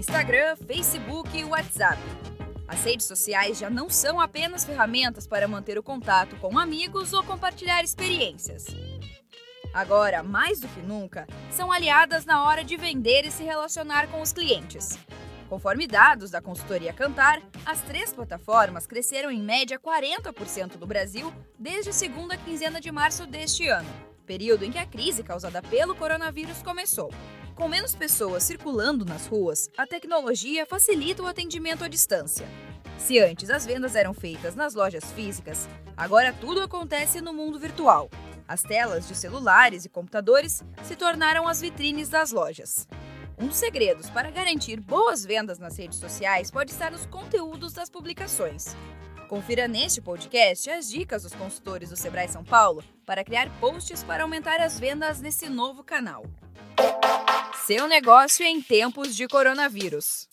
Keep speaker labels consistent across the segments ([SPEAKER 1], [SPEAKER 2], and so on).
[SPEAKER 1] Instagram, Facebook e WhatsApp. As redes sociais já não são apenas ferramentas para manter o contato com amigos ou compartilhar experiências. Agora, mais do que nunca, são aliadas na hora de vender e se relacionar com os clientes. Conforme dados da consultoria Cantar, as três plataformas cresceram em média 40% no Brasil desde a segunda quinzena de março deste ano, período em que a crise causada pelo coronavírus começou. Com menos pessoas circulando nas ruas, a tecnologia facilita o atendimento à distância. Se antes as vendas eram feitas nas lojas físicas, agora tudo acontece no mundo virtual. As telas de celulares e computadores se tornaram as vitrines das lojas. Um dos segredos para garantir boas vendas nas redes sociais pode estar nos conteúdos das publicações. Confira neste podcast as dicas dos consultores do Sebrae São Paulo para criar posts para aumentar as vendas nesse novo canal. Seu negócio em tempos de coronavírus.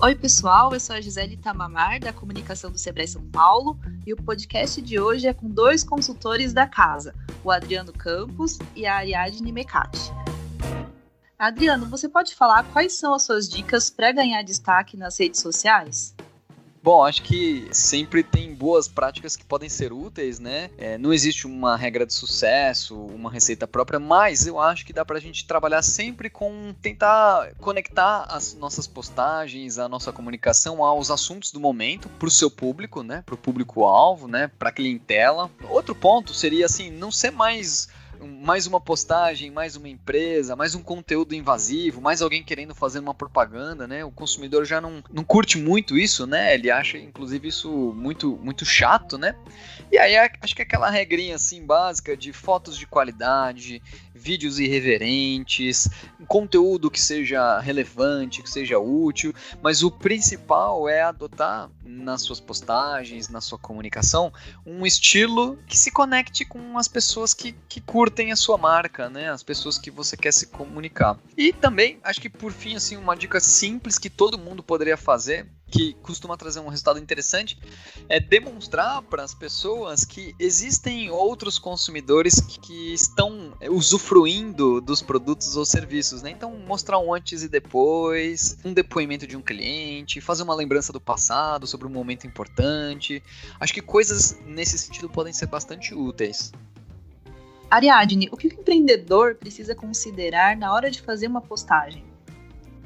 [SPEAKER 2] Oi, pessoal, eu sou a Gisele Tamamar, da comunicação do Sebrae São Paulo, e o podcast de hoje é com dois consultores da casa, o Adriano Campos e a Ariadne Mecati. Adriano, você pode falar quais são as suas dicas para ganhar destaque nas redes sociais?
[SPEAKER 3] Bom, acho que sempre tem boas práticas que podem ser úteis, né? É, não existe uma regra de sucesso, uma receita própria, mas eu acho que dá pra gente trabalhar sempre com tentar conectar as nossas postagens, a nossa comunicação aos assuntos do momento pro seu público, né? Pro público-alvo, né? Pra clientela. Outro ponto seria assim, não ser mais mais uma postagem, mais uma empresa, mais um conteúdo invasivo, mais alguém querendo fazer uma propaganda, né? O consumidor já não, não curte muito isso, né? Ele acha, inclusive, isso muito, muito chato, né? E aí acho que aquela regrinha assim básica de fotos de qualidade, vídeos irreverentes, conteúdo que seja relevante, que seja útil, mas o principal é adotar nas suas postagens, na sua comunicação, um estilo que se conecte com as pessoas que, que curtem a sua marca, né? As pessoas que você quer se comunicar. E também, acho que por fim, assim, uma dica simples que todo mundo poderia fazer que costuma trazer um resultado interessante é demonstrar para as pessoas que existem outros consumidores que, que, estão usufruindo dos produtos ou serviços, né? Então mostrar um antes e depois, um depoimento de um cliente, fazer uma lembrança do passado sobre um momento importante. Acho que coisas nesse sentido podem ser bastante úteis.
[SPEAKER 2] Ariadne, o que o empreendedor precisa considerar na hora de fazer uma postagem?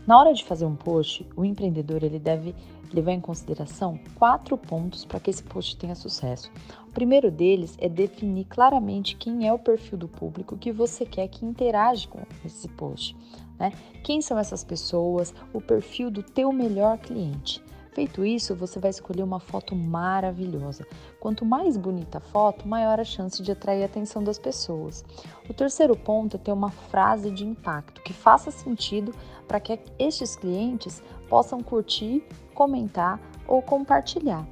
[SPEAKER 4] Na hora de fazer um post, o empreendedor ele deve levar em consideração quatro pontos para que esse post tenha sucesso. O primeiro deles é definir claramente quem é o perfil do público que você quer que interage com esse post. Né? Quem são essas pessoas, o perfil do teu melhor cliente. Feito isso, você vai escolher uma foto maravilhosa. Quanto mais bonita a foto, maior a chance de atrair a atenção das pessoas. O terceiro ponto é ter uma frase de impacto que faça sentido para que estes clientes possam curtir, comentar ou compartilhar.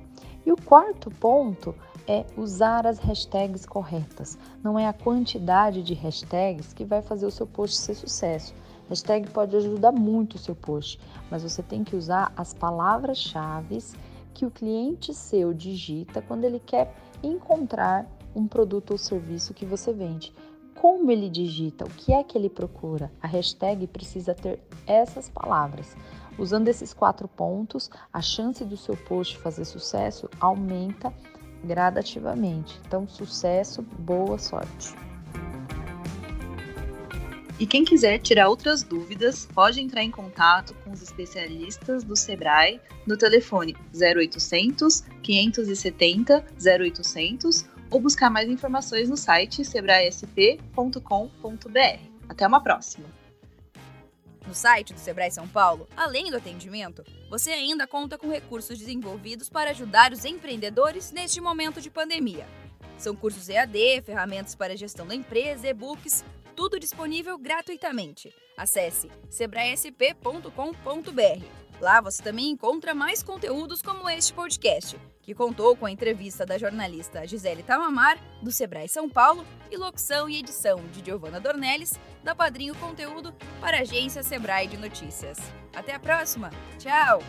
[SPEAKER 4] E o quarto ponto é usar as hashtags corretas. Não é a quantidade de hashtags que vai fazer o seu post ser sucesso, Hashtag pode ajudar muito o seu post, mas você tem que usar as palavras-chave que o cliente seu digita quando ele quer encontrar um produto ou serviço que você vende. Como ele digita, o que é que ele procura? A hashtag precisa ter essas palavras. Usando esses quatro pontos, a chance do seu post fazer sucesso aumenta gradativamente. Então, sucesso, boa sorte!
[SPEAKER 2] E quem quiser tirar outras dúvidas, pode entrar em contato com os especialistas do Sebrae no telefone 0800 570 0800 ou buscar mais informações no site sebraesp.com.br. Até uma próxima!
[SPEAKER 1] No site do Sebrae São Paulo, além do atendimento, você ainda conta com recursos desenvolvidos para ajudar os empreendedores neste momento de pandemia. São cursos EAD, ferramentas para gestão da empresa, e-books, tudo disponível gratuitamente. Acesse sebraesp.com.br. Lá você também encontra mais conteúdos como este podcast, que contou com a entrevista da jornalista Gisele Tamamar, do Sebrae São Paulo, e locução e edição de Giovanna Dornelles, da Padrinho Conteúdo, para a agência Sebrae de Notícias. Até a próxima! Tchau!